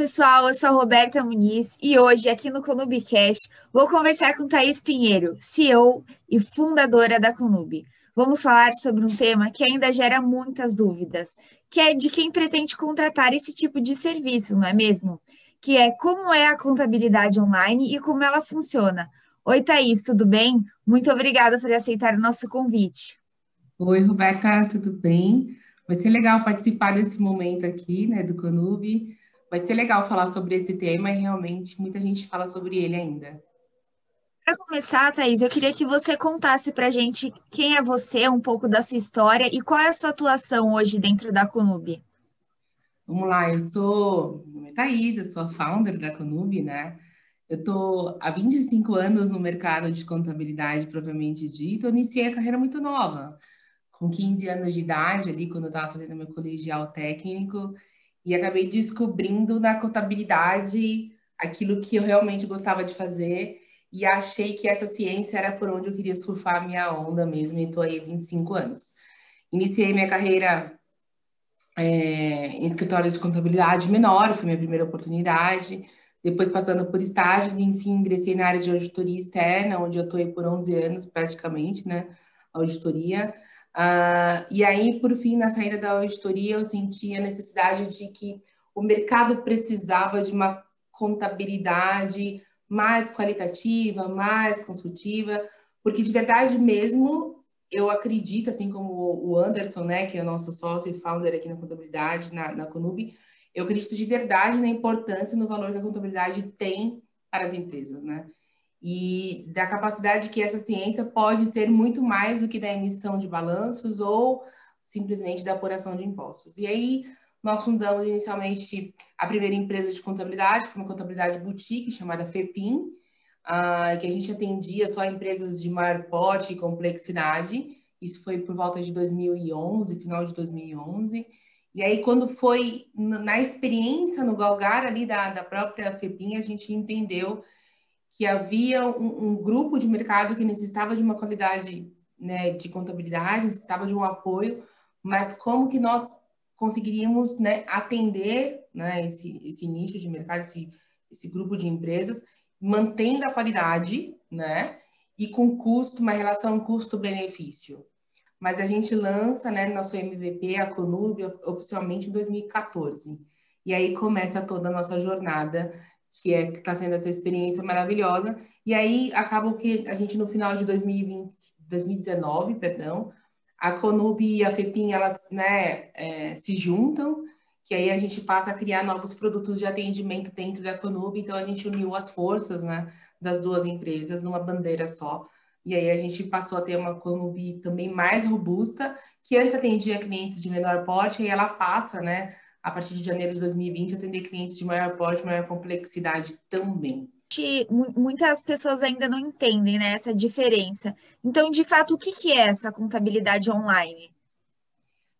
pessoal, eu sou a Roberta Muniz e hoje, aqui no Conubicast, vou conversar com Thaís Pinheiro, CEO e fundadora da Conub. Vamos falar sobre um tema que ainda gera muitas dúvidas, que é de quem pretende contratar esse tipo de serviço, não é mesmo? Que é como é a contabilidade online e como ela funciona. Oi, Thaís, tudo bem? Muito obrigada por aceitar o nosso convite. Oi, Roberta, tudo bem? Vai ser legal participar desse momento aqui, né, do Conub vai ser legal falar sobre esse tema e realmente muita gente fala sobre ele ainda. Para começar, Thaís, eu queria que você contasse para a gente quem é você, um pouco da sua história e qual é a sua atuação hoje dentro da Conub. Vamos lá, eu sou, é Thaís, eu sou a founder da Conub, né? Eu estou há 25 anos no mercado de contabilidade propriamente dito, eu iniciei a carreira muito nova, com 15 anos de idade ali, quando eu estava fazendo meu colegial técnico, e acabei descobrindo na contabilidade aquilo que eu realmente gostava de fazer e achei que essa ciência era por onde eu queria surfar a minha onda mesmo, e estou aí há 25 anos. Iniciei minha carreira é, em escritórios de contabilidade menor, foi minha primeira oportunidade, depois passando por estágios, enfim, ingressei na área de auditoria externa, onde eu estou aí por 11 anos, praticamente, né, auditoria, Uh, e aí, por fim, na saída da auditoria, eu senti a necessidade de que o mercado precisava de uma contabilidade mais qualitativa, mais consultiva, porque de verdade mesmo, eu acredito, assim como o Anderson, né, que é o nosso sócio e founder aqui na contabilidade, na, na Conub, eu acredito de verdade na importância e no valor que a contabilidade tem para as empresas, né? E da capacidade que essa ciência pode ser muito mais do que da emissão de balanços ou simplesmente da apuração de impostos. E aí nós fundamos inicialmente a primeira empresa de contabilidade, foi uma contabilidade boutique chamada FEPIM, uh, que a gente atendia só empresas de maior porte e complexidade. Isso foi por volta de 2011, final de 2011. E aí, quando foi na experiência, no galgar ali da, da própria FEPIM, a gente entendeu que havia um, um, grupo de mercado que necessitava de uma qualidade né, de contabilidade, necessitava de um apoio, mas como que nós conseguiríamos né, atender né, esse, esse nicho de mercado, esse, esse grupo de empresas, mantendo a qualidade, né, e com custo, uma relação custo-benefício. Mas a gente lança, né, nosso MVP, a Conub, oficialmente em 2014. E aí começa toda a nossa jornada que é está sendo essa experiência maravilhosa. E aí acaba que a gente no final de 2020, 2019, perdão, a Conub e a Fepim elas né, é, se juntam, que aí a gente passa a criar novos produtos de atendimento dentro da Conub. Então a gente uniu as forças né, das duas empresas numa bandeira só. E aí a gente passou a ter uma Conub também mais robusta, que antes atendia clientes de menor porte, e ela passa, né, a partir de janeiro de 2020, atender clientes de maior porte, maior complexidade também. Muitas pessoas ainda não entendem né, essa diferença. Então, de fato, o que, que é essa contabilidade online?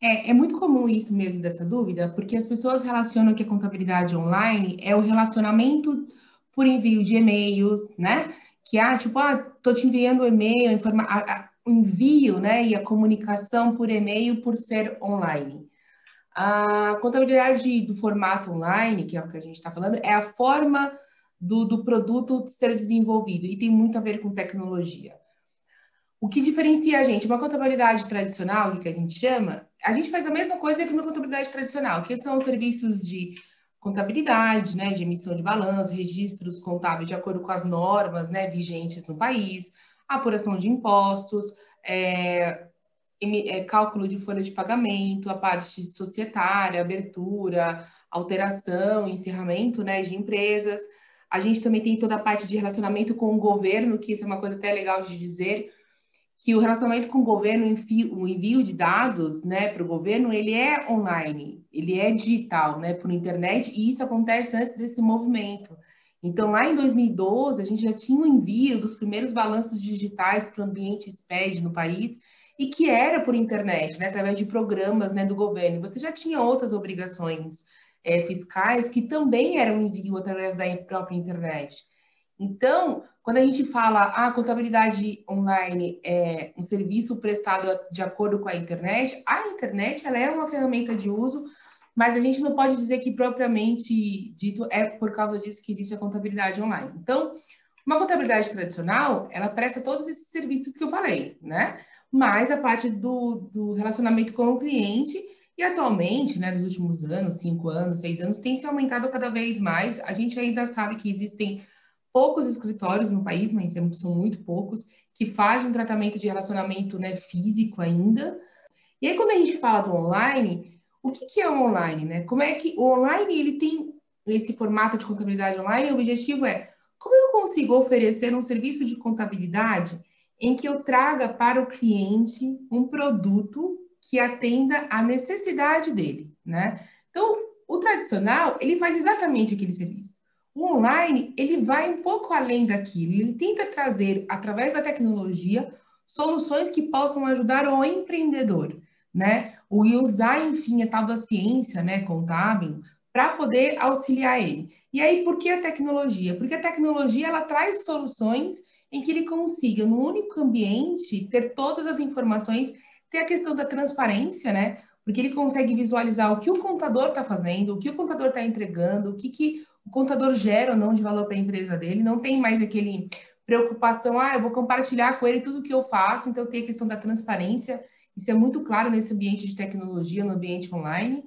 É, é, muito comum isso mesmo, dessa dúvida, porque as pessoas relacionam que a contabilidade online é o relacionamento por envio de e-mails, né? Que, ah, tipo, ah, tô te enviando o e-mail, informa o envio, né, e a comunicação por e-mail por ser online. A contabilidade do formato online, que é o que a gente está falando, é a forma do, do produto ser desenvolvido e tem muito a ver com tecnologia. O que diferencia a gente? Uma contabilidade tradicional, que a gente chama, a gente faz a mesma coisa que uma contabilidade tradicional, que são os serviços de contabilidade, né, de emissão de balanço, registros contábeis de acordo com as normas né, vigentes no país, apuração de impostos, é, cálculo de folha de pagamento, a parte societária, abertura, alteração, encerramento né, de empresas. A gente também tem toda a parte de relacionamento com o governo, que isso é uma coisa até legal de dizer, que o relacionamento com o governo, o envio de dados né, para o governo, ele é online, ele é digital, né, por internet, e isso acontece antes desse movimento. Então, lá em 2012, a gente já tinha o envio dos primeiros balanços digitais para o ambiente SPED no país, e que era por internet, né, através de programas né, do governo. Você já tinha outras obrigações é, fiscais que também eram envio através da própria internet. Então, quando a gente fala a ah, contabilidade online é um serviço prestado de acordo com a internet, a internet ela é uma ferramenta de uso, mas a gente não pode dizer que propriamente dito é por causa disso que existe a contabilidade online. Então, uma contabilidade tradicional, ela presta todos esses serviços que eu falei, né? Mais a parte do, do relacionamento com o cliente e atualmente, né, nos últimos anos, cinco anos, seis anos, tem se aumentado cada vez mais. A gente ainda sabe que existem poucos escritórios no país, mas são muito poucos, que fazem um tratamento de relacionamento né, físico ainda. E aí, quando a gente fala do online, o que, que é o online? Né? Como é que o online ele tem esse formato de contabilidade online? O objetivo é como eu consigo oferecer um serviço de contabilidade em que eu traga para o cliente um produto que atenda à necessidade dele, né? Então, o tradicional, ele faz exatamente aquele serviço. O online, ele vai um pouco além daquilo, ele tenta trazer, através da tecnologia, soluções que possam ajudar o empreendedor, né? O usar, enfim, a tal da ciência, né, contábil, para poder auxiliar ele. E aí, por que a tecnologia? Porque a tecnologia, ela traz soluções em que ele consiga, no único ambiente, ter todas as informações, ter a questão da transparência, né? Porque ele consegue visualizar o que o contador está fazendo, o que o contador está entregando, o que, que o contador gera ou não de valor para a empresa dele, não tem mais aquele preocupação, ah, eu vou compartilhar com ele tudo o que eu faço, então tem a questão da transparência, isso é muito claro nesse ambiente de tecnologia, no ambiente online.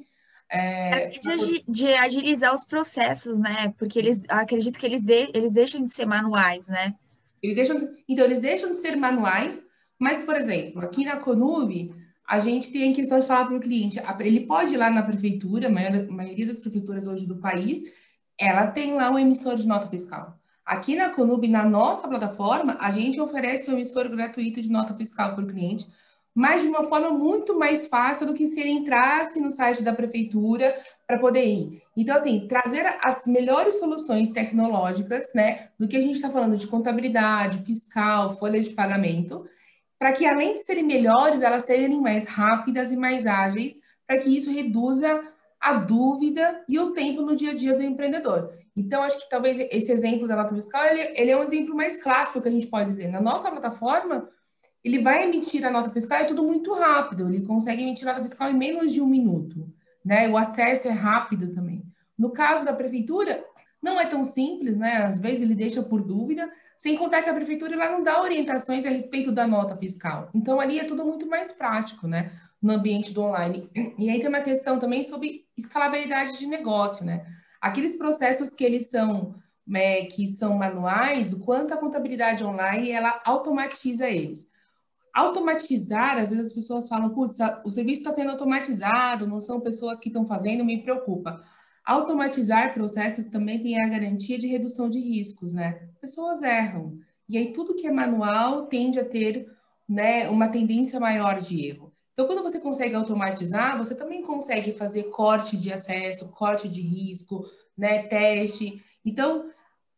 É, de, de, agilizar os processos, né? Porque eles acredito que eles, de, eles deixam de ser manuais, né? Eles deixam de, então, eles deixam de ser manuais, mas, por exemplo, aqui na Conube, a gente tem a questão de falar para o cliente, ele pode ir lá na prefeitura, a maioria, maioria das prefeituras hoje do país, ela tem lá um emissor de nota fiscal. Aqui na Conub, na nossa plataforma, a gente oferece um emissor gratuito de nota fiscal para o cliente, mas de uma forma muito mais fácil do que se ele entrasse no site da prefeitura para poder ir. Então, assim, trazer as melhores soluções tecnológicas, né, do que a gente está falando de contabilidade, fiscal, folha de pagamento, para que além de serem melhores, elas sejam mais rápidas e mais ágeis, para que isso reduza a dúvida e o tempo no dia a dia do empreendedor. Então, acho que talvez esse exemplo da nota fiscal, ele, ele é um exemplo mais clássico que a gente pode dizer. Na nossa plataforma, ele vai emitir a nota fiscal, é tudo muito rápido, ele consegue emitir a nota fiscal em menos de um minuto, né? O acesso é rápido também. No caso da prefeitura, não é tão simples, né? Às vezes ele deixa por dúvida, sem contar que a prefeitura lá não dá orientações a respeito da nota fiscal. Então, ali é tudo muito mais prático, né? no ambiente do online. E aí tem uma questão também sobre escalabilidade de negócio, né? Aqueles processos que eles são né, que são manuais, o quanto a contabilidade online ela automatiza eles. Automatizar, às vezes as pessoas falam, putz, o serviço está sendo automatizado, não são pessoas que estão fazendo, me preocupa. Automatizar processos também tem a garantia de redução de riscos, né? Pessoas erram. E aí tudo que é manual tende a ter né, uma tendência maior de erro. Então, quando você consegue automatizar, você também consegue fazer corte de acesso, corte de risco, né, teste. Então,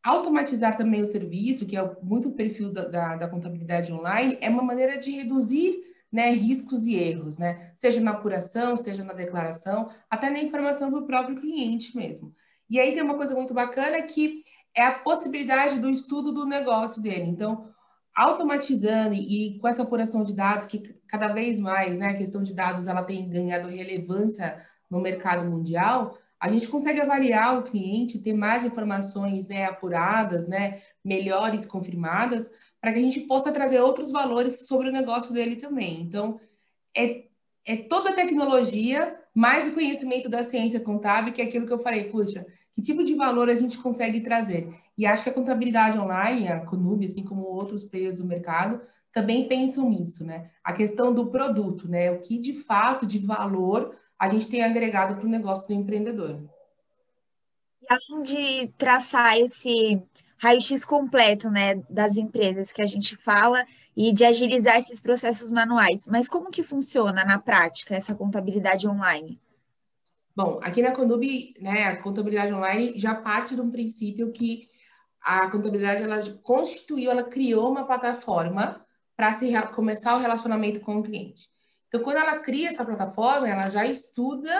automatizar também o serviço, que é muito o perfil da, da, da contabilidade online, é uma maneira de reduzir né, riscos e erros, né? Seja na apuração, seja na declaração, até na informação para o próprio cliente mesmo. E aí tem uma coisa muito bacana que é a possibilidade do estudo do negócio dele. Então, automatizando e com essa apuração de dados que cada vez mais, né, a questão de dados ela tem ganhado relevância no mercado mundial, a gente consegue avaliar o cliente, ter mais informações, né, apuradas, né, melhores confirmadas, para que a gente possa trazer outros valores sobre o negócio dele também. Então, é, é toda a tecnologia mais o conhecimento da ciência contábil, que é aquilo que eu falei, puxa, que tipo de valor a gente consegue trazer? E acho que a contabilidade online, a Conub, assim como outros players do mercado, também pensam nisso, né? A questão do produto, né? O que de fato, de valor, a gente tem agregado para o negócio do empreendedor. E além de traçar esse raio-x completo, né, das empresas que a gente fala e de agilizar esses processos manuais, mas como que funciona na prática essa contabilidade online? Bom, aqui na Conub, né, a contabilidade online já parte de um princípio que a contabilidade ela constituiu, ela criou uma plataforma para se começar o relacionamento com o cliente. Então, quando ela cria essa plataforma, ela já estuda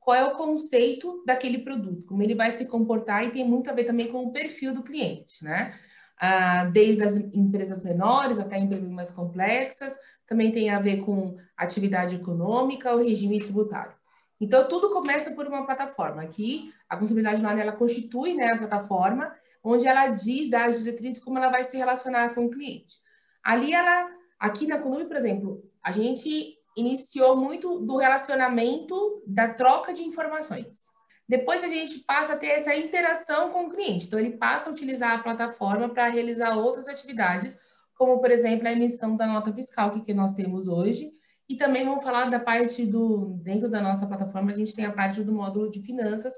qual é o conceito daquele produto, como ele vai se comportar e tem muito a ver também com o perfil do cliente, né? Ah, desde as empresas menores até empresas mais complexas, também tem a ver com atividade econômica, o regime tributário. Então, tudo começa por uma plataforma. Aqui, a contabilidade online, ela constitui né, a plataforma, onde ela diz, dá as diretrizes, como ela vai se relacionar com o cliente. Ali, ela, aqui na Conube, por exemplo, a gente iniciou muito do relacionamento, da troca de informações. Depois a gente passa a ter essa interação com o cliente. Então, ele passa a utilizar a plataforma para realizar outras atividades, como, por exemplo, a emissão da nota fiscal que, que nós temos hoje. E também vamos falar da parte do, dentro da nossa plataforma, a gente tem a parte do módulo de finanças,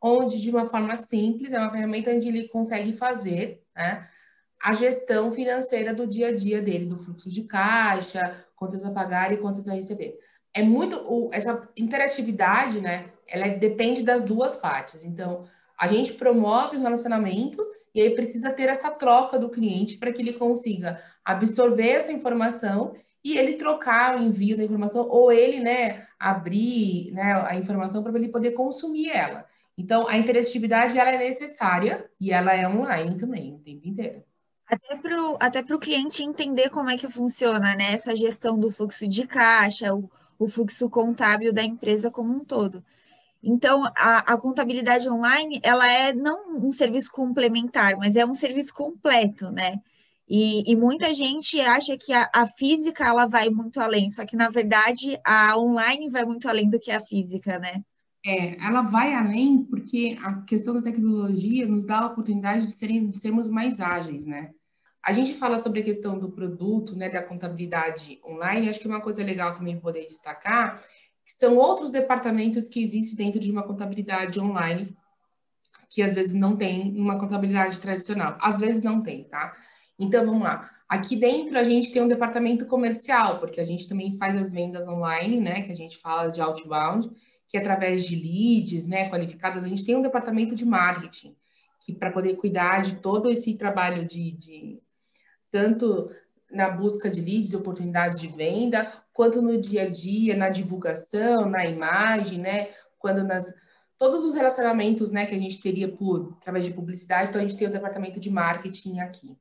onde, de uma forma simples, é uma ferramenta onde ele consegue fazer né, a gestão financeira do dia a dia dele, do fluxo de caixa, contas a pagar e contas a receber. É muito, o, essa interatividade, né, ela depende das duas partes. Então, a gente promove o relacionamento e aí precisa ter essa troca do cliente para que ele consiga absorver essa informação e ele trocar o envio da informação ou ele, né, abrir, né, a informação para ele poder consumir ela. Então, a interatividade ela é necessária e ela é online também, o tempo inteiro. Até para o até cliente entender como é que funciona, né? Essa gestão do fluxo de caixa, o, o fluxo contábil da empresa como um todo. Então, a, a, contabilidade online, ela é não um serviço complementar, mas é um serviço completo, né? E, e muita gente acha que a, a, física, ela vai muito além, só que, na verdade, a online vai muito além do que a física, né? É, ela vai além porque a questão da tecnologia nos dá a oportunidade de, serem, de sermos mais ágeis, né? A gente fala sobre a questão do produto, né, da contabilidade online, acho que uma coisa legal também poder destacar são outros departamentos que existem dentro de uma contabilidade online, que às vezes não tem uma contabilidade tradicional. Às vezes não tem, tá? Então, vamos lá. Aqui dentro a gente tem um departamento comercial, porque a gente também faz as vendas online, né? Que a gente fala de outbound, que através de leads, né? Qualificadas, a gente tem um departamento de marketing, que para poder cuidar de todo esse trabalho de, de tanto na busca de leads e oportunidades de venda, quanto no dia a dia, na divulgação, na imagem, né? Quando nas todos os relacionamentos, né, que a gente teria por através de publicidade, então a gente tem o departamento de marketing aqui.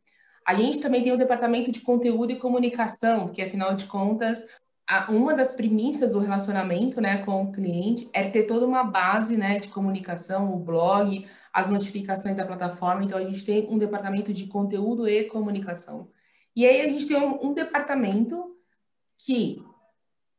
A gente também tem o departamento de conteúdo e comunicação, que afinal de contas, a, uma das premissas do relacionamento, né, com o cliente é ter toda uma base, né, de comunicação, o blog, as notificações da plataforma. Então a gente tem um departamento de conteúdo e comunicação. E aí a gente tem um, um departamento que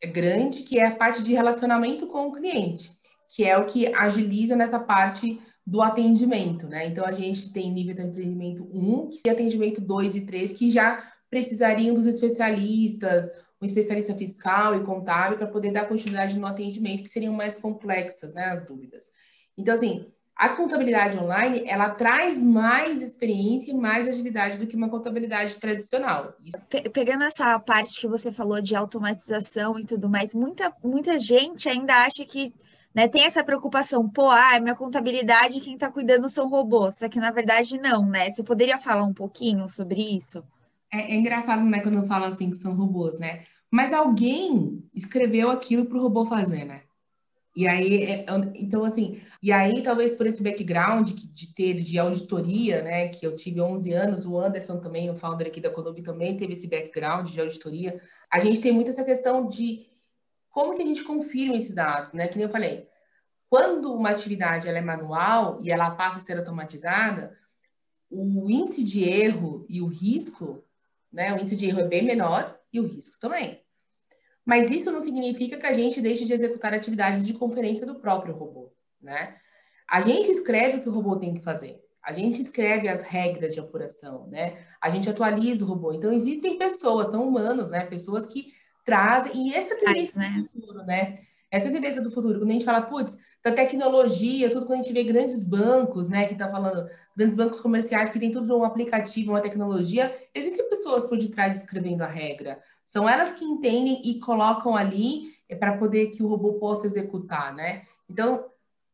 é grande, que é a parte de relacionamento com o cliente, que é o que agiliza nessa parte do atendimento, né? Então a gente tem nível de atendimento 1 e atendimento 2 e 3 que já precisariam dos especialistas, um especialista fiscal e contábil para poder dar continuidade no atendimento, que seriam mais complexas, né, as dúvidas. Então assim, a contabilidade online, ela traz mais experiência e mais agilidade do que uma contabilidade tradicional. Pegando essa parte que você falou de automatização e tudo mais, muita, muita gente ainda acha que né, tem essa preocupação, pô, ah, minha contabilidade, quem está cuidando são robôs, só que na verdade não, né? Você poderia falar um pouquinho sobre isso? É, é engraçado, né, quando falo assim que são robôs, né? Mas alguém escreveu aquilo para o robô fazer, né? E aí, é, então assim, e aí talvez por esse background de ter de auditoria, né, que eu tive 11 anos, o Anderson também, o founder aqui da Conobi também teve esse background de auditoria. A gente tem muito essa questão de como que a gente confirma esses dados, né? Que nem eu falei, quando uma atividade ela é manual e ela passa a ser automatizada, o índice de erro e o risco, né, o índice de erro é bem menor e o risco também. Mas isso não significa que a gente deixe de executar atividades de conferência do próprio robô, né? A gente escreve o que o robô tem que fazer. A gente escreve as regras de apuração, né? A gente atualiza o robô. Então, existem pessoas, são humanos, né? Pessoas que trazem... E essa é tendência né? do futuro, né? Essa é a tendência do futuro. Quando a gente fala, putz, da tecnologia, tudo quando a gente vê grandes bancos, né? Que tá falando, grandes bancos comerciais que tem tudo um aplicativo, uma tecnologia, existem pessoas por detrás escrevendo a regra. São elas que entendem e colocam ali é, para poder que o robô possa executar, né? Então,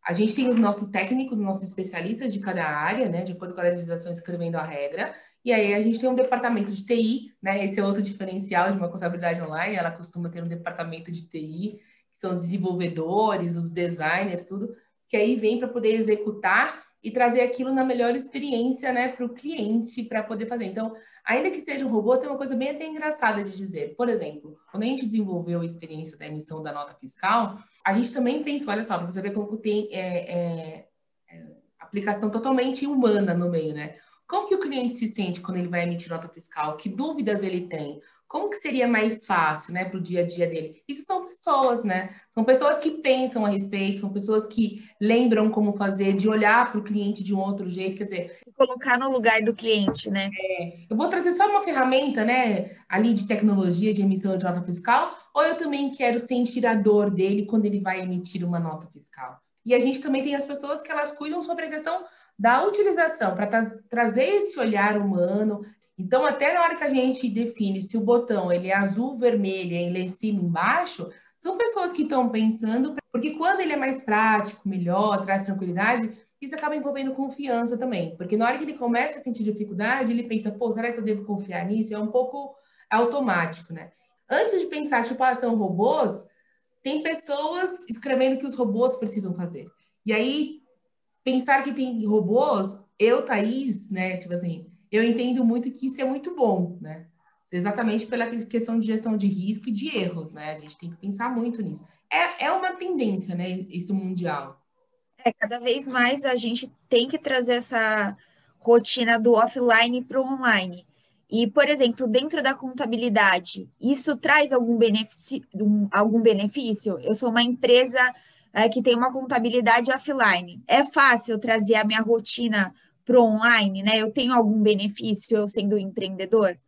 a gente tem os nossos técnicos, os nossos especialistas de cada área, né? De acordo com a legislação, escrevendo a regra. E aí a gente tem um departamento de TI, né? Esse é outro diferencial de uma contabilidade online. Ela costuma ter um departamento de TI, são os desenvolvedores, os designers, tudo, que aí vem para poder executar e trazer aquilo na melhor experiência, né, para o cliente, para poder fazer. Então, Ainda que seja um robô, tem uma coisa bem até engraçada de dizer. Por exemplo, quando a gente desenvolveu a experiência da emissão da nota fiscal, a gente também pensou, olha só, para você ver como tem é, é, é, aplicação totalmente humana no meio, né? Como que o cliente se sente quando ele vai emitir nota fiscal? Que dúvidas ele tem? Como que seria mais fácil, né, para o dia a dia dele? Isso são pessoas, né? São pessoas que pensam a respeito, são pessoas que lembram como fazer, de olhar para o cliente de um outro jeito, quer dizer... Colocar no lugar do cliente, né? É, eu vou trazer só uma ferramenta, né, ali de tecnologia de emissão de nota fiscal, ou eu também quero ser inspirador dele quando ele vai emitir uma nota fiscal? E a gente também tem as pessoas que elas cuidam sobre a questão da utilização, para tra trazer esse olhar humano, então, até na hora que a gente define se o botão ele é azul, vermelho, ele é em cima, embaixo, são pessoas que estão pensando, porque quando ele é mais prático, melhor, traz tranquilidade, isso acaba envolvendo confiança também. Porque na hora que ele começa a sentir dificuldade, ele pensa, pô, será que eu devo confiar nisso? É um pouco automático, né? Antes de pensar, tipo, ah, são robôs, tem pessoas escrevendo que os robôs precisam fazer. E aí, pensar que tem robôs, eu, Thaís, né, tipo assim, eu entendo muito que isso é muito bom, né? Exatamente pela questão de gestão de risco e de erros, né? A gente tem que pensar muito nisso. É, é uma tendência, né? Isso mundial. É, cada vez mais a gente tem que trazer essa rotina do offline para o online. E, por exemplo, dentro da contabilidade, isso traz algum benefício? Algum benefício? Eu sou uma empresa é, que tem uma contabilidade offline. É fácil trazer a minha rotina para o online, né? Eu tenho algum benefício eu sendo empreendedor?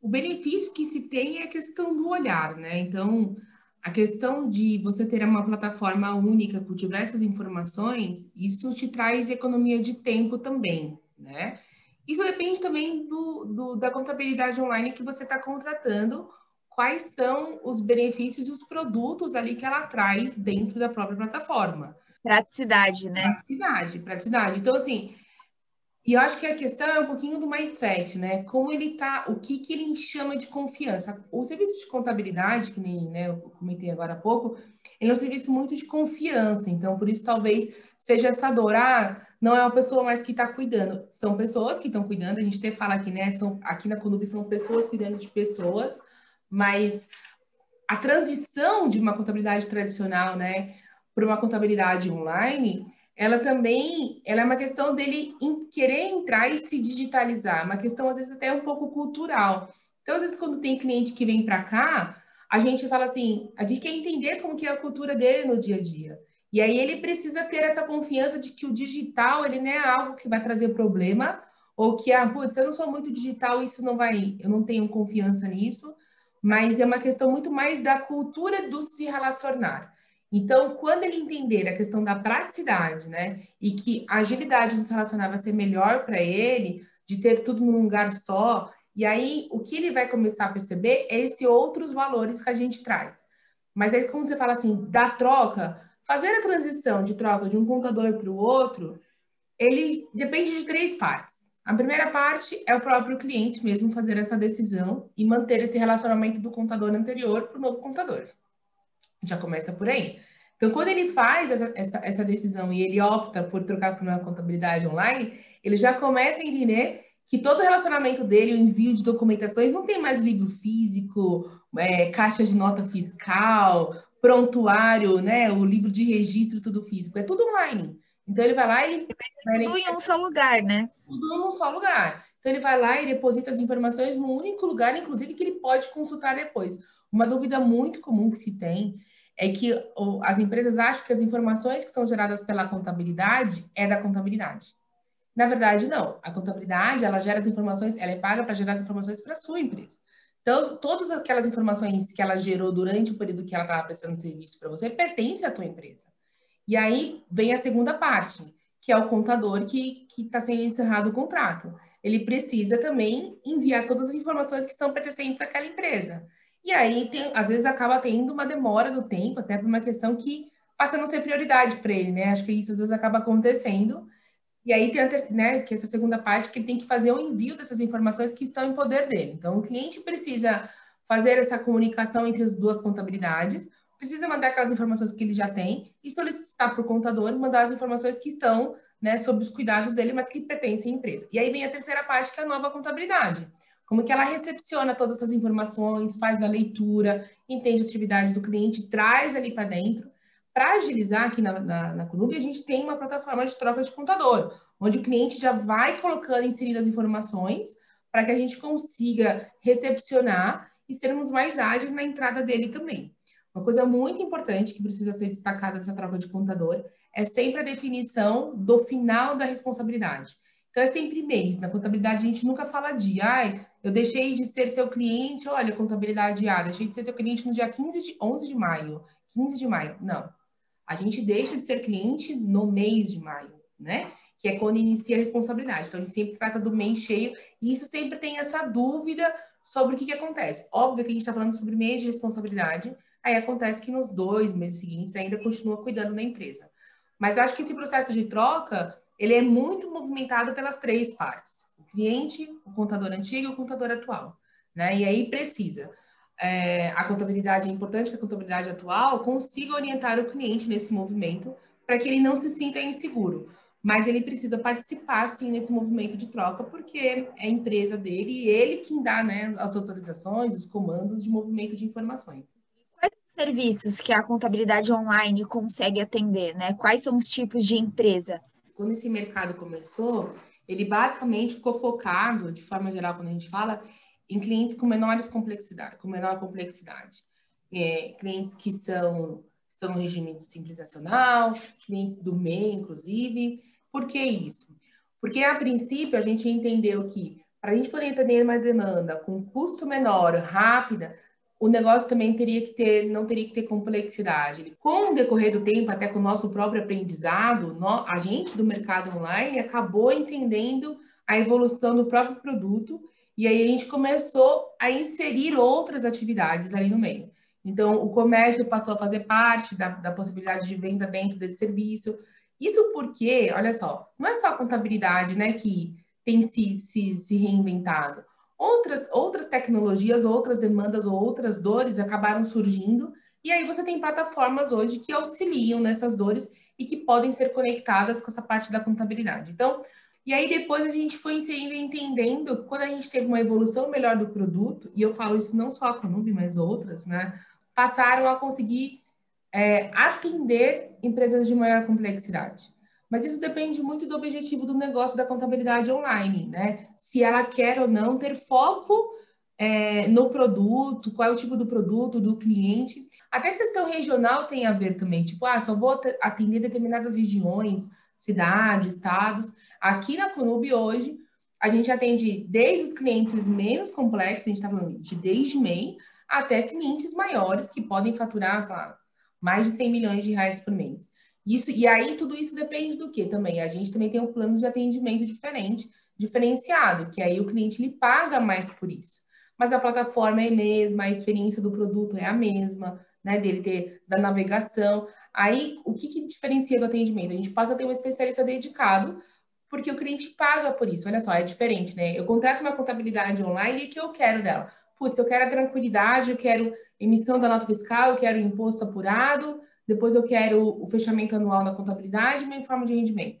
O benefício que se tem é a questão do olhar, né? Então, a questão de você ter uma plataforma única com diversas informações, isso te traz economia de tempo também, né? Isso depende também do, do da contabilidade online que você está contratando, quais são os benefícios e os produtos ali que ela traz dentro da própria plataforma. Praticidade, né? Praticidade, praticidade. Então, assim, e eu acho que a questão é um pouquinho do mindset, né? Como ele tá, o que, que ele chama de confiança. O serviço de contabilidade, que nem né, eu comentei agora há pouco, ele é um serviço muito de confiança. Então, por isso, talvez seja essa dor. Ah, não é uma pessoa mais que está cuidando. São pessoas que estão cuidando. A gente até fala aqui, né? São, aqui na Conub são pessoas cuidando de pessoas, mas a transição de uma contabilidade tradicional, né? Para uma contabilidade online, ela também ela é uma questão dele querer entrar e se digitalizar, uma questão às vezes até um pouco cultural. Então, às vezes, quando tem cliente que vem para cá, a gente fala assim, a gente quer entender como que é a cultura dele no dia a dia. E aí ele precisa ter essa confiança de que o digital, ele não é algo que vai trazer problema, ou que, ah, putz, eu não sou muito digital, isso não vai, eu não tenho confiança nisso, mas é uma questão muito mais da cultura do se relacionar. Então, quando ele entender a questão da praticidade, né, e que a agilidade do se relacionar vai ser melhor para ele, de ter tudo num lugar só, e aí o que ele vai começar a perceber é esses outros valores que a gente traz. Mas aí, como você fala assim, da troca, fazer a transição de troca de um contador para o outro, ele depende de três partes. A primeira parte é o próprio cliente mesmo fazer essa decisão e manter esse relacionamento do contador anterior para o novo contador. Já começa por aí. Então, quando ele faz essa, essa, essa decisão e ele opta por trocar para uma contabilidade online, ele já começa a entender que todo o relacionamento dele, o envio de documentações, não tem mais livro físico, é, caixa de nota fiscal, prontuário, né, o livro de registro, tudo físico, é tudo online. Então ele vai lá e vai tudo em um só lugar, né? Tudo em um só lugar. Então ele vai lá e deposita as informações no único lugar, inclusive que ele pode consultar depois. Uma dúvida muito comum que se tem é que as empresas acham que as informações que são geradas pela contabilidade é da contabilidade. Na verdade, não. A contabilidade, ela gera as informações, ela é paga para gerar as informações para a sua empresa. Então, todas aquelas informações que ela gerou durante o período que ela estava prestando serviço para você pertence à tua empresa. E aí vem a segunda parte, que é o contador que está sendo encerrado o contrato. Ele precisa também enviar todas as informações que são pertencentes àquela empresa. E aí, tem, às vezes, acaba tendo uma demora do tempo, até por uma questão que passa a não ser prioridade para ele, né? Acho que isso às vezes acaba acontecendo. E aí tem a ter, né, que essa segunda parte que ele tem que fazer o envio dessas informações que estão em poder dele. Então, o cliente precisa fazer essa comunicação entre as duas contabilidades, precisa mandar aquelas informações que ele já tem e solicitar para o contador mandar as informações que estão né, sobre os cuidados dele, mas que pertencem à empresa. E aí vem a terceira parte, que é a nova contabilidade. Como que ela recepciona todas essas informações, faz a leitura, entende a atividade do cliente, traz ali para dentro. Para agilizar aqui na, na, na a gente tem uma plataforma de troca de contador, onde o cliente já vai colocando, inseridas as informações, para que a gente consiga recepcionar e sermos mais ágeis na entrada dele também. Uma coisa muito importante que precisa ser destacada dessa troca de contador é sempre a definição do final da responsabilidade. Então, é sempre mês. Na contabilidade, a gente nunca fala de, ai, eu deixei de ser seu cliente, olha, contabilidade A, deixei de ser seu cliente no dia 15 de 11 de maio, 15 de maio. Não. A gente deixa de ser cliente no mês de maio, né? Que é quando inicia a responsabilidade. Então, a gente sempre trata do mês cheio e isso sempre tem essa dúvida sobre o que, que acontece. Óbvio que a gente está falando sobre mês de responsabilidade, aí acontece que nos dois meses seguintes ainda continua cuidando da empresa. Mas acho que esse processo de troca, ele é muito movimentado pelas três partes. O cliente, o contador antigo e o contador atual. Né? E aí precisa. É, a contabilidade é importante que a contabilidade atual consiga orientar o cliente nesse movimento para que ele não se sinta inseguro. Mas ele precisa participar, sim, nesse movimento de troca, porque é a empresa dele e ele quem dá né, as autorizações, os comandos de movimento de informações serviços que a contabilidade online consegue atender, né? Quais são os tipos de empresa? Quando esse mercado começou, ele basicamente ficou focado, de forma geral, quando a gente fala, em clientes com menores complexidade, com menor complexidade. É, clientes que são estão no regime de simples nacional, clientes do MEI, inclusive. Por que isso? Porque, a princípio, a gente entendeu que para a gente poder atender uma demanda com custo menor, rápida, o negócio também teria que ter, não teria que ter complexidade. Com o decorrer do tempo, até com o nosso próprio aprendizado, a gente do mercado online acabou entendendo a evolução do próprio produto e aí a gente começou a inserir outras atividades ali no meio. Então, o comércio passou a fazer parte da, da possibilidade de venda dentro desse serviço. Isso porque, olha só, não é só a contabilidade né, que tem se, se, se reinventado. Outras, outras tecnologias, outras demandas ou outras dores acabaram surgindo, e aí você tem plataformas hoje que auxiliam nessas dores e que podem ser conectadas com essa parte da contabilidade. Então, e aí depois a gente foi inserindo e entendendo, quando a gente teve uma evolução melhor do produto, e eu falo isso não só a Conub, mas outras, né? Passaram a conseguir é, atender empresas de maior complexidade. Mas isso depende muito do objetivo do negócio da contabilidade online, né? Se ela quer ou não ter foco é, no produto, qual é o tipo do produto, do cliente. Até a questão regional tem a ver também, tipo, ah, só vou atender determinadas regiões, cidades, estados. Aqui na Conub hoje, a gente atende desde os clientes menos complexos, a gente está falando de desde MEI, até clientes maiores que podem faturar, sei lá, mais de 100 milhões de reais por mês. Isso, e aí tudo isso depende do que também? A gente também tem um plano de atendimento diferente, diferenciado, que aí o cliente lhe paga mais por isso. Mas a plataforma é a mesma, a experiência do produto é a mesma, né? Dele ter da navegação. Aí o que, que diferencia do atendimento? A gente passa a ter um especialista dedicado, porque o cliente paga por isso. Olha só, é diferente, né? Eu contrato uma contabilidade online e o que eu quero dela? Putz, eu quero a tranquilidade, eu quero emissão da nota fiscal, eu quero imposto apurado, depois eu quero o fechamento anual da contabilidade e meu informe de rendimento.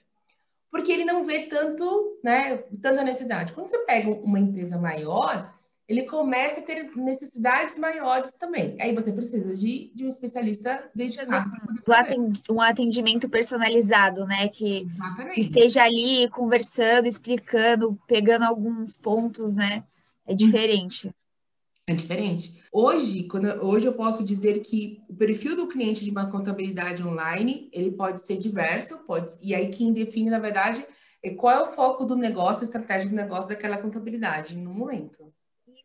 Porque ele não vê tanto, né, tanta necessidade. Quando você pega uma empresa maior, ele começa a ter necessidades maiores também. Aí você precisa de, de um especialista dedicado. Um atendimento personalizado, né? Que, que, esteja ali conversando, explicando, pegando alguns pontos, né? É diferente. É diferente. Hoje, quando, hoje eu posso dizer que o perfil do cliente de uma contabilidade online, ele pode ser diverso, pode, e aí quem define, na verdade, é qual é o foco do negócio, a estratégia do negócio daquela contabilidade no momento.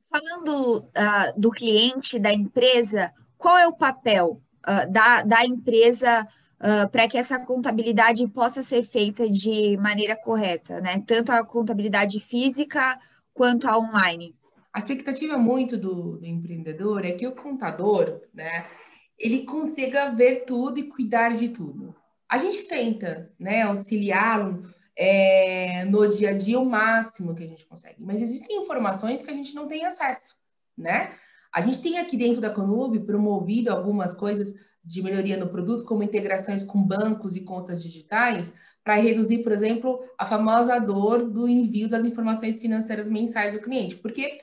Falando uh, do cliente, da empresa, qual é o papel uh, da, da empresa uh, para que essa contabilidade possa ser feita de maneira correta, né? Tanto a contabilidade física quanto a online? A expectativa muito do, do empreendedor é que o contador, né, ele consiga ver tudo e cuidar de tudo. A gente tenta, né, auxiliá-lo é, no dia a dia o máximo que a gente consegue, mas existem informações que a gente não tem acesso, né? A gente tem aqui dentro da Conub promovido algumas coisas de melhoria no produto, como integrações com bancos e contas digitais, para reduzir, por exemplo, a famosa dor do envio das informações financeiras mensais do cliente. Porque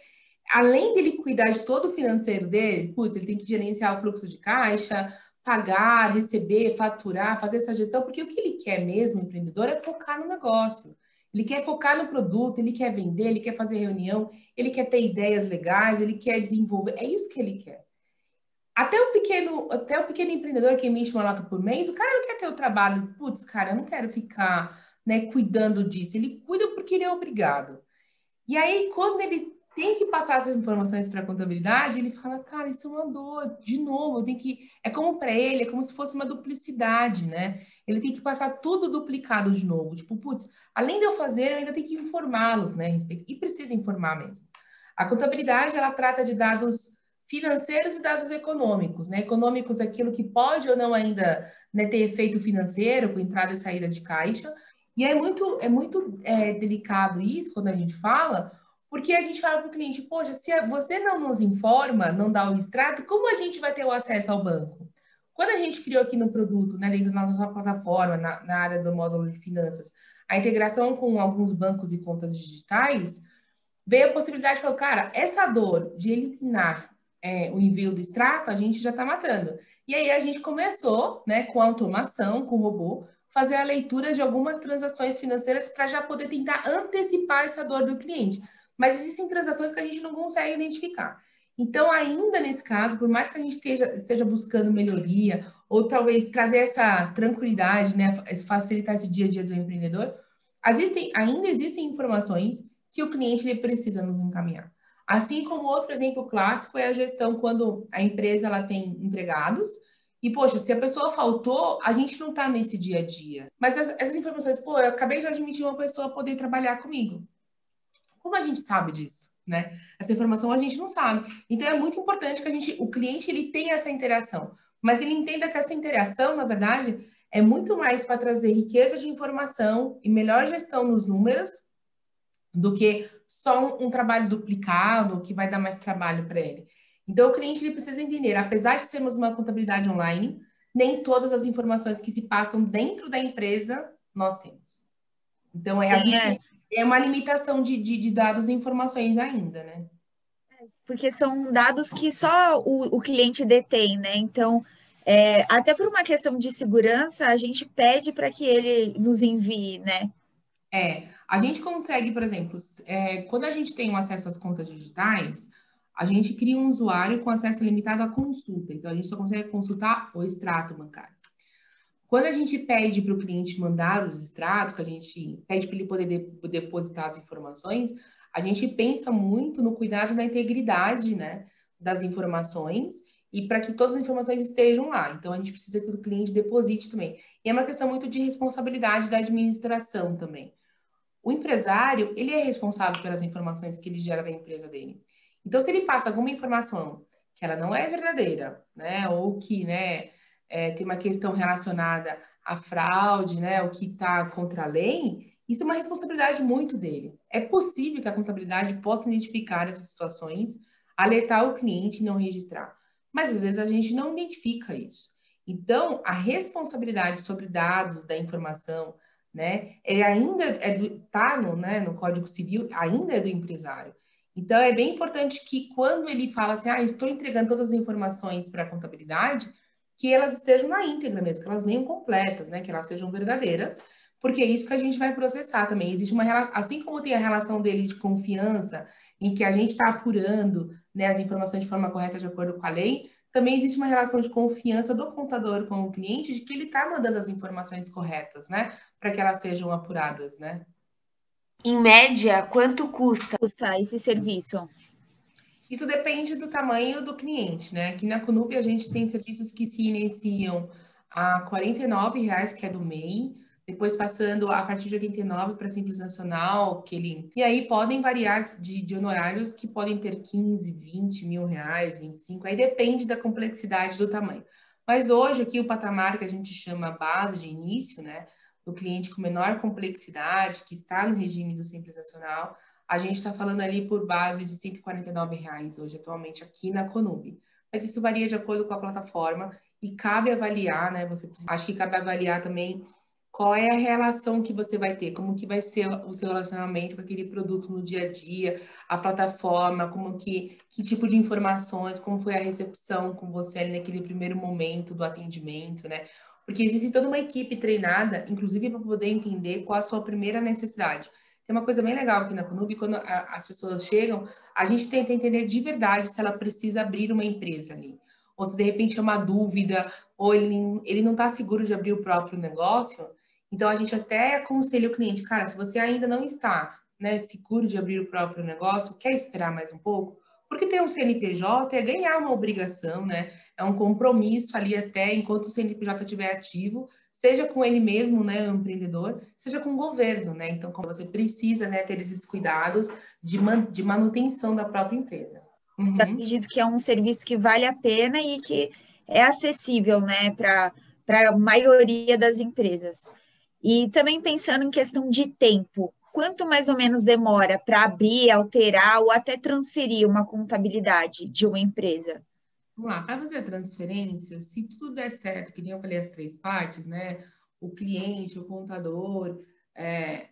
além dele cuidar de todo o financeiro dele, putz, ele tem que gerenciar o fluxo de caixa, pagar, receber, faturar, fazer essa gestão, porque o que ele quer mesmo, empreendedor, é focar no negócio. Ele quer focar no produto, ele quer vender, ele quer fazer reunião, ele quer ter ideias legais, ele quer desenvolver. É isso que ele quer. Até o pequeno, até o pequeno empreendedor que emite uma nota por mês, o cara não quer ter o trabalho. Putz, cara, eu não quero ficar né, cuidando disso. Ele cuida porque ele é obrigado. E aí, quando ele tem que passar essas informações para a contabilidade, ele fala, cara, isso é uma dor, de novo, eu tenho que. É como para ele, é como se fosse uma duplicidade, né? Ele tem que passar tudo duplicado de novo. Tipo, putz, além de eu fazer, eu ainda tenho que informá-los, né? E precisa informar mesmo. A contabilidade, ela trata de dados financeiros e dados econômicos, né? Econômicos, aquilo que pode ou não ainda né, ter efeito financeiro, com entrada e saída de caixa. E é muito, é muito é, delicado isso quando a gente fala, porque a gente fala para o cliente, poxa, se você não nos informa, não dá o extrato, como a gente vai ter o acesso ao banco? Quando a gente criou aqui no produto, né, dentro da nossa plataforma, na, na área do módulo de finanças, a integração com alguns bancos e contas digitais, veio a possibilidade de falar, cara, essa dor de eliminar é, o envio do extrato, a gente já está matando. E aí a gente começou, né, com automação, com o robô, fazer a leitura de algumas transações financeiras para já poder tentar antecipar essa dor do cliente mas existem transações que a gente não consegue identificar. Então, ainda nesse caso, por mais que a gente esteja, esteja buscando melhoria, ou talvez trazer essa tranquilidade, né, facilitar esse dia a dia do empreendedor, existem, ainda existem informações que o cliente ele precisa nos encaminhar. Assim como outro exemplo clássico é a gestão quando a empresa ela tem empregados e, poxa, se a pessoa faltou, a gente não está nesse dia a dia. Mas essas, essas informações, pô, eu acabei de admitir uma pessoa poder trabalhar comigo. Como a gente sabe disso? Né? Essa informação a gente não sabe. Então é muito importante que a gente, o cliente ele tenha essa interação, mas ele entenda que essa interação, na verdade, é muito mais para trazer riqueza de informação e melhor gestão nos números do que só um, um trabalho duplicado que vai dar mais trabalho para ele. Então o cliente ele precisa entender, apesar de sermos uma contabilidade online, nem todas as informações que se passam dentro da empresa nós temos. Então é a gente é é uma limitação de, de, de dados e informações ainda, né? Porque são dados que só o, o cliente detém, né? Então, é, até por uma questão de segurança, a gente pede para que ele nos envie, né? É, a gente consegue, por exemplo, é, quando a gente tem um acesso às contas digitais, a gente cria um usuário com acesso limitado à consulta. Então, a gente só consegue consultar o extrato bancário. Quando a gente pede para o cliente mandar os extratos, que a gente pede para ele poder de, depositar as informações, a gente pensa muito no cuidado da integridade né, das informações e para que todas as informações estejam lá. Então, a gente precisa que o cliente deposite também. E é uma questão muito de responsabilidade da administração também. O empresário, ele é responsável pelas informações que ele gera da empresa dele. Então, se ele passa alguma informação que ela não é verdadeira, né, ou que, né, é, tem uma questão relacionada à fraude, né, o que está contra a lei, isso é uma responsabilidade muito dele. É possível que a contabilidade possa identificar essas situações, alertar o cliente e não registrar. Mas às vezes a gente não identifica isso. Então, a responsabilidade sobre dados da informação, né, é ainda é do, tá no, né, no Código Civil, ainda é do empresário. Então, é bem importante que quando ele fala assim, ah, estou entregando todas as informações para a contabilidade, que elas estejam na íntegra mesmo, que elas venham completas, né? Que elas sejam verdadeiras, porque é isso que a gente vai processar também. Existe uma assim como tem a relação dele de confiança, em que a gente está apurando né, as informações de forma correta de acordo com a lei, também existe uma relação de confiança do contador com o cliente de que ele está mandando as informações corretas, né? Para que elas sejam apuradas, né? Em média, quanto custa, custa esse serviço? Isso depende do tamanho do cliente, né? Aqui na Conub a gente tem serviços que se iniciam a R$ reais, que é do MEI, depois passando a partir de 89 para Simples Nacional, que ele... E aí podem variar de, de honorários que podem ter 15, 20 mil reais, 25, aí depende da complexidade do tamanho. Mas hoje aqui o patamar que a gente chama base de início, né? Do cliente com menor complexidade, que está no regime do Simples Nacional, a gente está falando ali por base de 149 reais hoje, atualmente, aqui na Conube. Mas isso varia de acordo com a plataforma e cabe avaliar, né? Você acho que cabe avaliar também qual é a relação que você vai ter, como que vai ser o seu relacionamento com aquele produto no dia a dia, a plataforma, como que, que tipo de informações, como foi a recepção com você ali naquele primeiro momento do atendimento, né? Porque existe toda uma equipe treinada, inclusive para poder entender qual a sua primeira necessidade. Tem uma coisa bem legal aqui na Conub, quando a, as pessoas chegam, a gente tenta entender de verdade se ela precisa abrir uma empresa ali. Ou se de repente é uma dúvida, ou ele, ele não está seguro de abrir o próprio negócio. Então a gente até aconselha o cliente, cara, se você ainda não está né, seguro de abrir o próprio negócio, quer esperar mais um pouco? Porque ter um CNPJ é ganhar uma obrigação, né? É um compromisso ali até enquanto o CNPJ estiver ativo, seja com ele mesmo, né, o empreendedor, seja com o governo, né? Então, como você precisa, né, ter esses cuidados de, man de manutenção da própria empresa. Uhum. Eu acredito que é um serviço que vale a pena e que é acessível, né, para a maioria das empresas. E também pensando em questão de tempo, quanto mais ou menos demora para abrir, alterar ou até transferir uma contabilidade de uma empresa? Vamos lá, para fazer a transferência, se tudo der certo, que nem eu falei as três partes, né? O cliente, o contador é,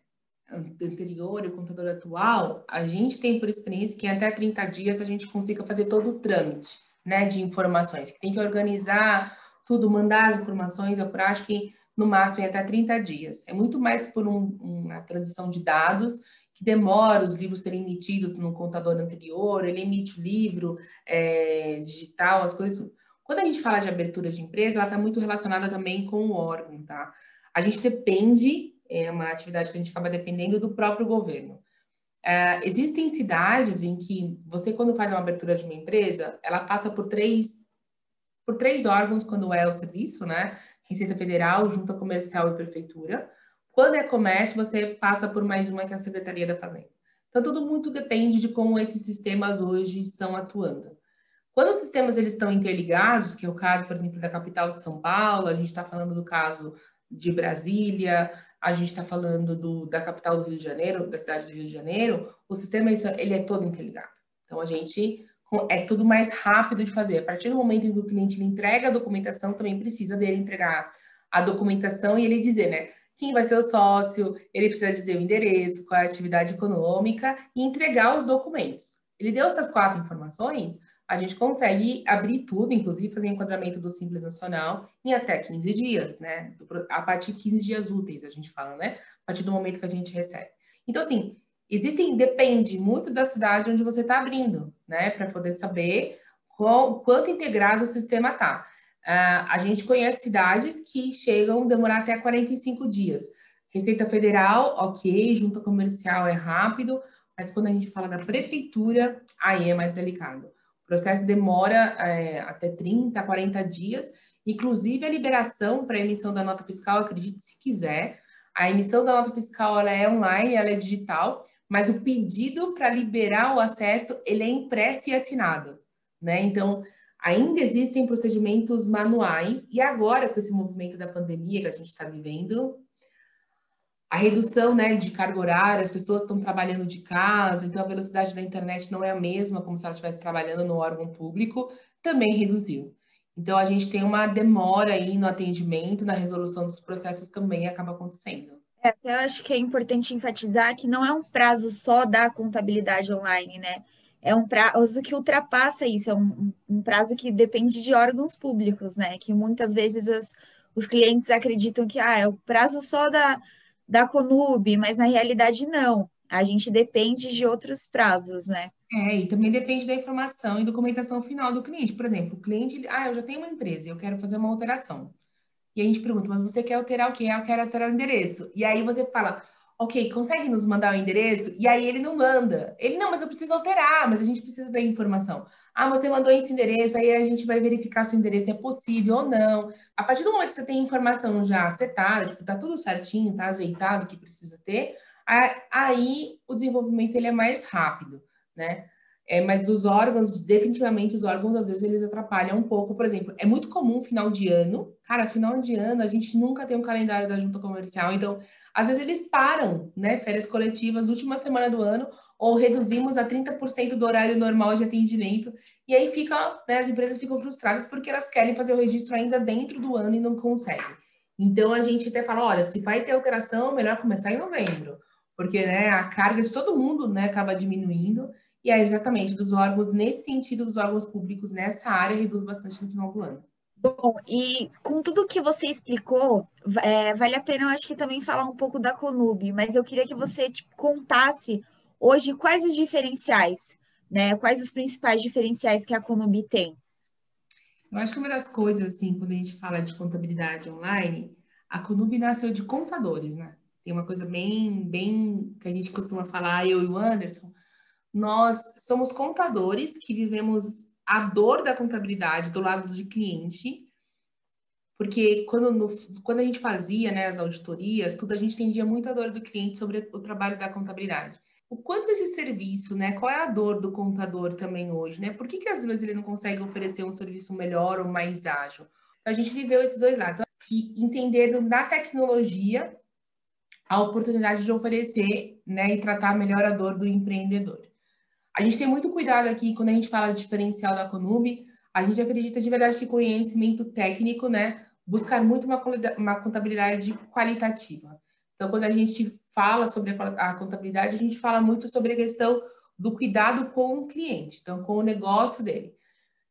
anterior e o contador atual, a gente tem por experiência que em até 30 dias a gente consiga fazer todo o trâmite, né? De informações, que tem que organizar tudo, mandar as informações, eu acho que no máximo em até 30 dias. É muito mais por um, uma transição de dados que demora os livros serem emitidos no contador anterior, ele emite o livro é, digital, as coisas. Quando a gente fala de abertura de empresa, ela está muito relacionada também com o órgão, tá? A gente depende, é uma atividade que a gente acaba dependendo do próprio governo. É, existem cidades em que você, quando faz uma abertura de uma empresa, ela passa por três, por três órgãos quando é o serviço, né? Receita Federal, Junta Comercial e Prefeitura. Quando é comércio, você passa por mais uma que é a Secretaria da Fazenda. Então, tudo muito depende de como esses sistemas hoje estão atuando. Quando os sistemas eles estão interligados, que é o caso, por exemplo, da capital de São Paulo, a gente está falando do caso de Brasília, a gente está falando do, da capital do Rio de Janeiro, da cidade do Rio de Janeiro, o sistema ele é todo interligado. Então, a gente é tudo mais rápido de fazer. A partir do momento em que o cliente entrega a documentação, também precisa dele entregar a documentação e ele dizer, né? Quem vai ser o sócio, ele precisa dizer o endereço, qual é a atividade econômica e entregar os documentos. Ele deu essas quatro informações, a gente consegue abrir tudo, inclusive fazer enquadramento do Simples Nacional em até 15 dias, né? A partir de 15 dias úteis, a gente fala, né? A partir do momento que a gente recebe. Então, assim, existem, depende muito da cidade onde você está abrindo, né? Para poder saber qual, quanto integrado o sistema está. Uh, a gente conhece cidades que chegam a demorar até 45 dias. Receita Federal, ok, junta comercial é rápido, mas quando a gente fala da prefeitura, aí é mais delicado. O processo demora é, até 30, 40 dias, inclusive a liberação para emissão da nota fiscal, acredite se quiser. A emissão da nota fiscal ela é online, ela é digital, mas o pedido para liberar o acesso, ele é impresso e assinado, né? Então, Ainda existem procedimentos manuais, e agora, com esse movimento da pandemia que a gente está vivendo, a redução né, de carga horária, as pessoas estão trabalhando de casa, então a velocidade da internet não é a mesma como se ela estivesse trabalhando no órgão público, também reduziu. Então a gente tem uma demora aí no atendimento, na resolução dos processos também acaba acontecendo. É, até eu acho que é importante enfatizar que não é um prazo só da contabilidade online, né? É um prazo que ultrapassa isso, é um, um, prazo que depende de órgãos públicos, né? Que muitas vezes as, os clientes acreditam que ah, é o prazo só da, da Conub, mas na realidade não. A gente depende de outros prazos, né? É, e também depende da informação e documentação final do cliente. Por exemplo, o cliente, ah, eu já tenho uma empresa eu quero fazer uma alteração. E a gente pergunta, mas você quer alterar o quê? Ah, eu quero alterar o endereço. E aí você fala, ok, consegue nos mandar o endereço? E aí ele não manda. Ele, não, mas eu preciso alterar, mas a gente precisa da informação. Ah, você mandou esse endereço, aí a gente vai verificar se o endereço é possível ou não. A partir do momento que você tem informação já setada, tipo, tá tudo certinho, tá azeitado que precisa ter, aí o desenvolvimento ele é mais rápido, né? É, mas dos órgãos, definitivamente os órgãos às vezes eles atrapalham um pouco. Por exemplo, é muito comum final de ano, cara, final de ano a gente nunca tem um calendário da junta comercial, então às vezes eles param, né? Férias coletivas, última semana do ano, ou reduzimos a 30% do horário normal de atendimento. E aí fica, né, as empresas ficam frustradas porque elas querem fazer o registro ainda dentro do ano e não conseguem. Então a gente até fala, olha, se vai ter alteração, melhor começar em novembro, porque né, a carga de todo mundo né, acaba diminuindo. E é exatamente dos órgãos, nesse sentido, dos órgãos públicos nessa área reduz bastante no final do ano. Bom, e com tudo que você explicou, é, vale a pena, eu acho que também falar um pouco da Conub, mas eu queria que você tipo, contasse hoje quais os diferenciais, né? Quais os principais diferenciais que a Conub tem? Eu acho que uma das coisas, assim, quando a gente fala de contabilidade online, a Conub nasceu de contadores, né? Tem uma coisa bem, bem que a gente costuma falar, eu e o Anderson. Nós somos contadores que vivemos a dor da contabilidade do lado de cliente, porque quando, no, quando a gente fazia né, as auditorias, tudo a gente entendia muito a dor do cliente sobre o trabalho da contabilidade. O quanto esse serviço, né? Qual é a dor do contador também hoje, né? Por que, que às vezes ele não consegue oferecer um serviço melhor ou mais ágil? Então, a gente viveu esses dois lados. Que entender na tecnologia a oportunidade de oferecer né, e tratar melhor a dor do empreendedor. A gente tem muito cuidado aqui quando a gente fala de diferencial da Conub, a gente acredita de verdade que conhecimento técnico, né, buscar muito uma, uma contabilidade qualitativa. Então, quando a gente fala sobre a, contabilidade, a gente fala muito sobre a questão do cuidado com o cliente, então, com o negócio dele.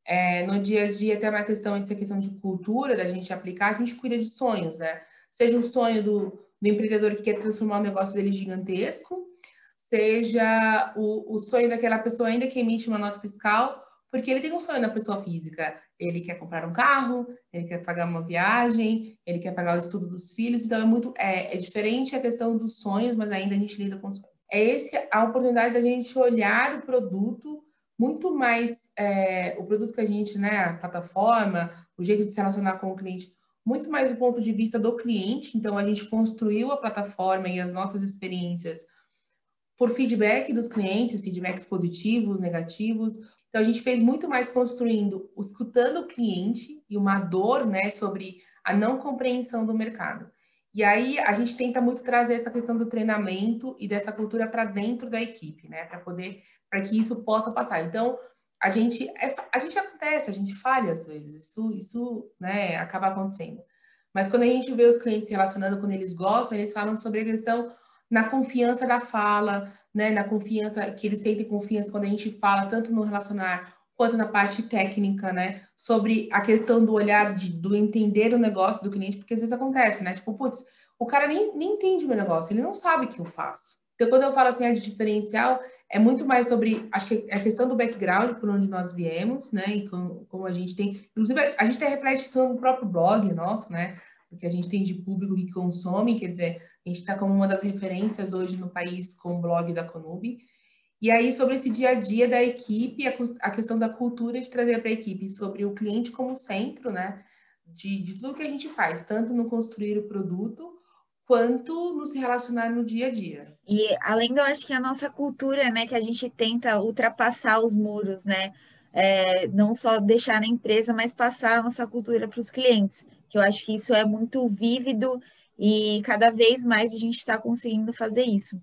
É, no dia a dia, tem uma questão, essa questão de cultura, da gente aplicar, a gente cuida de sonhos, né? Seja o sonho do, do empreendedor que quer transformar o negócio dele gigantesco, seja o, o sonho daquela pessoa ainda que emite uma nota fiscal, porque ele tem um sonho na pessoa física. Ele quer comprar um carro, ele quer pagar uma viagem, ele quer pagar o estudo dos filhos. Então é muito é, é diferente a questão dos sonhos, mas ainda a gente lida com sonhos. É esse a oportunidade da gente olhar o produto muito mais é, o produto que a gente, né, a plataforma, o jeito de se relacionar com o cliente, muito mais do ponto de vista do cliente. Então a gente construiu a plataforma e as nossas experiências por feedback dos clientes, feedbacks positivos, negativos. Então, a gente fez muito mais construindo, escutando o cliente e uma dor, né, sobre a não compreensão do mercado. E aí, a gente tenta muito trazer essa questão do treinamento e dessa cultura para dentro da equipe, né, para poder, para que isso possa passar. Então, a gente, é, a gente acontece, a gente falha às vezes, isso, isso, né, acaba acontecendo. Mas quando a gente vê os clientes se relacionando, quando eles gostam, eles falam sobre a questão na confiança da fala, né, na confiança, que eles sentem confiança quando a gente fala, tanto no relacionar quanto na parte técnica, né, sobre a questão do olhar, de, do entender o negócio do cliente, porque às vezes acontece, né, tipo, putz, o cara nem, nem entende o meu negócio, ele não sabe o que eu faço. Então, quando eu falo assim, é de diferencial, é muito mais sobre, acho que é a questão do background, por onde nós viemos, né, e como, como a gente tem, inclusive, a gente tem reflexão no próprio blog nosso, né, que a gente tem de público que consome, quer dizer, a gente está como uma das referências hoje no país com o blog da Conub. E aí, sobre esse dia a dia da equipe, a, questão da cultura de trazer para a equipe, sobre o cliente como centro, né? De, de tudo que a gente faz, tanto no construir o produto, quanto no se relacionar no dia a dia. E além do, acho que a nossa cultura, né, que a gente tenta ultrapassar os muros, né? É, não só deixar na empresa, mas passar a nossa cultura para os clientes que eu acho que isso é muito vívido e cada vez mais a gente está conseguindo fazer isso.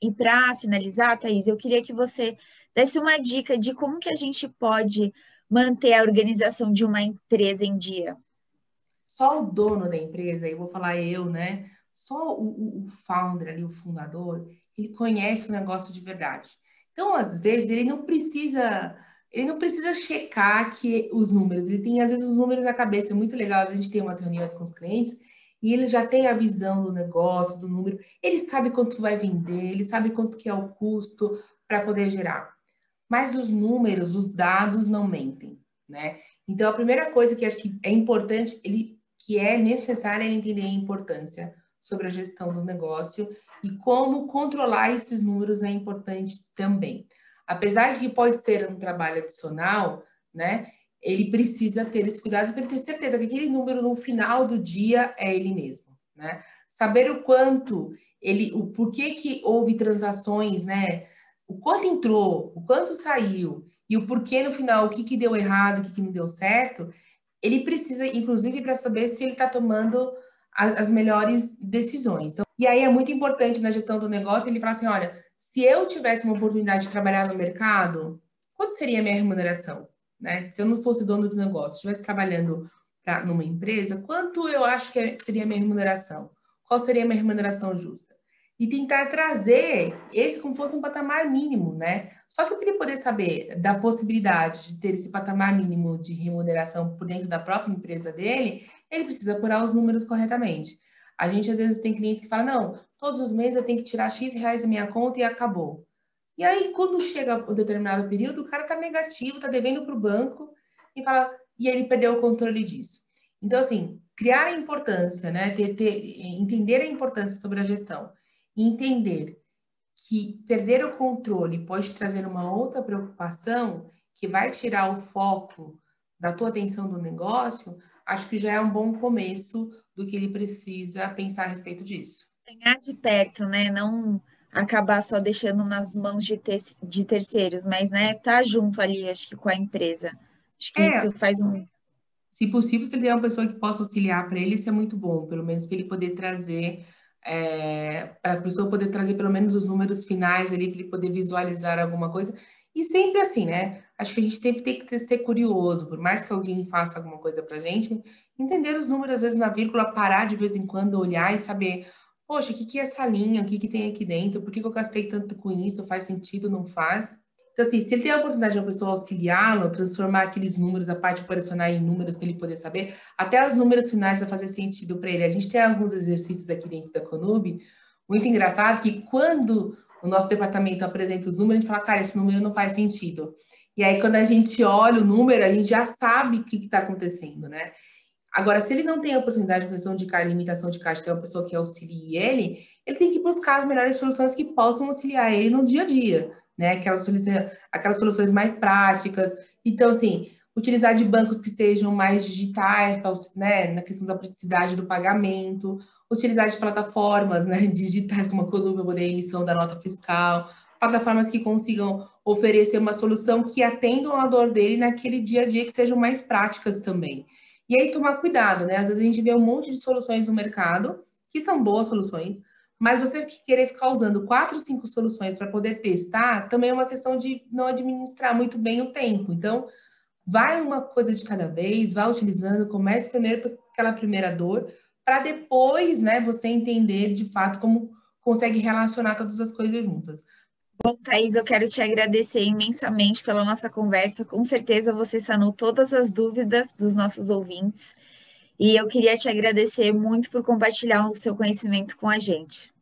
E para finalizar, Thaís, eu queria que você desse uma dica de como que a gente pode manter a organização de uma empresa em dia. Só o dono da empresa, eu vou falar eu, né? Só o, o founder ali, o fundador, ele conhece o negócio de verdade. Então, às vezes, ele não precisa ele não precisa checar que os números, ele tem às vezes os números na cabeça, é muito legal, a gente tem umas reuniões com os clientes e ele já tem a visão do negócio, do número, ele sabe quanto vai vender, ele sabe quanto que é o custo para poder gerar. Mas os números, os dados não mentem, né? Então a primeira coisa que acho que é importante, ele que é necessário ele entender a importância sobre a gestão do negócio e como controlar esses números é importante também apesar de que pode ser um trabalho adicional, né? Ele precisa ter esse cuidado para ter certeza que aquele número no final do dia é ele mesmo, né? Saber o quanto ele, o porquê que houve transações, né? O quanto entrou, o quanto saiu e o porquê no final, o que, que deu errado, o que, que não deu certo, ele precisa, inclusive, para saber se ele está tomando as, as, melhores decisões. Então, e aí é muito importante na gestão do negócio ele falar assim: olha, se eu tivesse uma oportunidade de trabalhar no mercado, quanto seria a minha remuneração? Né? Se eu não fosse dono do negócio, estivesse trabalhando pra, numa empresa, quanto eu acho que seria a minha remuneração? Qual seria minha remuneração justa? E tentar trazer esse como fosse um patamar mínimo, né? Só que para ele poder saber da possibilidade de ter esse patamar mínimo de remuneração por dentro da própria empresa dele, ele precisa apurar os números corretamente. A gente às vezes tem clientes que falam, não, todos os meses eu tenho que tirar X reais da minha conta e acabou. E aí, quando chega um determinado período, o cara está negativo, está devendo para o banco e fala, e ele perdeu o controle disso. Então, assim, criar a importância, né? Ter, ter, entender a importância sobre a gestão e entender que perder o controle pode trazer uma outra preocupação que vai tirar o foco da tua atenção do negócio, acho que já é um bom começo do que ele precisa pensar a respeito disso. Ganhar de perto, né? Não acabar só deixando nas mãos de, ter, de terceiros, mas né, tá junto ali, acho que com a empresa. Acho que é, isso faz um. Se possível, se ele tem uma pessoa que possa auxiliar para ele, isso é muito bom, pelo menos para ele poder trazer, é, para a pessoa poder trazer pelo menos os números finais ali, para ele poder visualizar alguma coisa. E sempre assim, né? Acho que a gente sempre tem que ser curioso, por mais que alguém faça alguma coisa para gente, entender os números, às vezes na vírgula, parar de vez em quando, olhar e saber, poxa, o que, que é essa linha, o que, que tem aqui dentro, por que, que eu gastei tanto com isso, faz sentido, não faz? Então, assim, se ele tem a oportunidade de uma pessoa auxiliá-lo, transformar aqueles números, a parte operacional em números para ele poder saber, até os números finais a fazer sentido para ele. A gente tem alguns exercícios aqui dentro da Conub, muito engraçado, que quando o nosso departamento apresenta os números, a gente fala, cara, esse número não faz sentido. E aí, quando a gente olha o número, a gente já sabe o que está acontecendo, né? Agora, se ele não tem a oportunidade de questão de limitação de caixa, ter uma pessoa que auxilie ele, ele tem que buscar as melhores soluções que possam auxiliar ele no dia a dia, né? Aquelas soluções, aquelas soluções mais práticas. Então, assim, utilizar de bancos que estejam mais digitais, né? Na questão da praticidade do pagamento, utilizar de plataformas né, digitais como a Columba, poder emissão da nota fiscal, plataformas que consigam oferecer uma solução que atendam a dor dele naquele dia a dia, que sejam mais práticas também. E aí tomar cuidado, né? Às vezes a gente vê um monte de soluções no mercado, que são boas soluções, mas você querer ficar usando quatro, cinco soluções para poder testar, também é uma questão de não administrar muito bem o tempo. Então, vai uma coisa de cada vez, vai utilizando, comece primeiro com aquela primeira dor, para depois, né, você entender de fato como consegue relacionar todas as coisas juntas. Bom, Thaís, eu quero te agradecer imensamente pela nossa conversa. Com certeza você sanou todas as dúvidas dos nossos ouvintes. E eu queria te agradecer muito por compartilhar o seu conhecimento com a gente.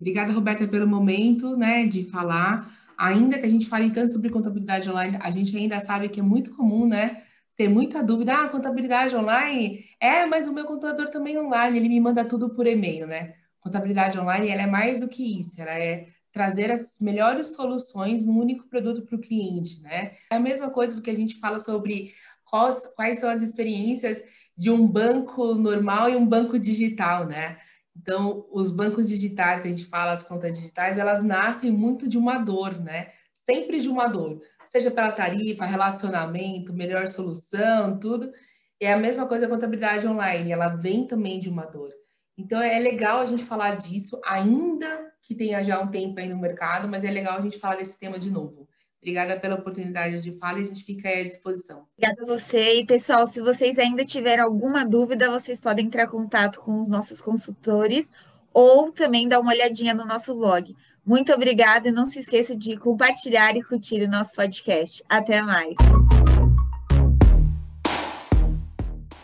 Obrigada, Roberta, pelo momento né, de falar. Ainda que a gente fale tanto sobre contabilidade online, a gente ainda sabe que é muito comum, né? Ter muita dúvida, ah, contabilidade online? É, mas o meu contador também é online, ele me manda tudo por e-mail, né? Contabilidade online, ela é mais do que isso, ela é trazer as melhores soluções num único produto para o cliente, né? É a mesma coisa do que a gente fala sobre quais, quais são as experiências de um banco normal e um banco digital, né? Então, os bancos digitais, que a gente fala, as contas digitais, elas nascem muito de uma dor, né? Sempre de uma dor, seja pela tarifa, relacionamento, melhor solução, tudo. É a mesma coisa a contabilidade online, ela vem também de uma dor. Então, é legal a gente falar disso, ainda que tenha já um tempo aí no mercado, mas é legal a gente falar desse tema de novo. Obrigada pela oportunidade de fala e a gente fica à disposição. Obrigada a você. E, pessoal, se vocês ainda tiverem alguma dúvida, vocês podem entrar em contato com os nossos consultores ou também dar uma olhadinha no nosso blog. Muito obrigada e não se esqueça de compartilhar e curtir o nosso podcast. Até mais.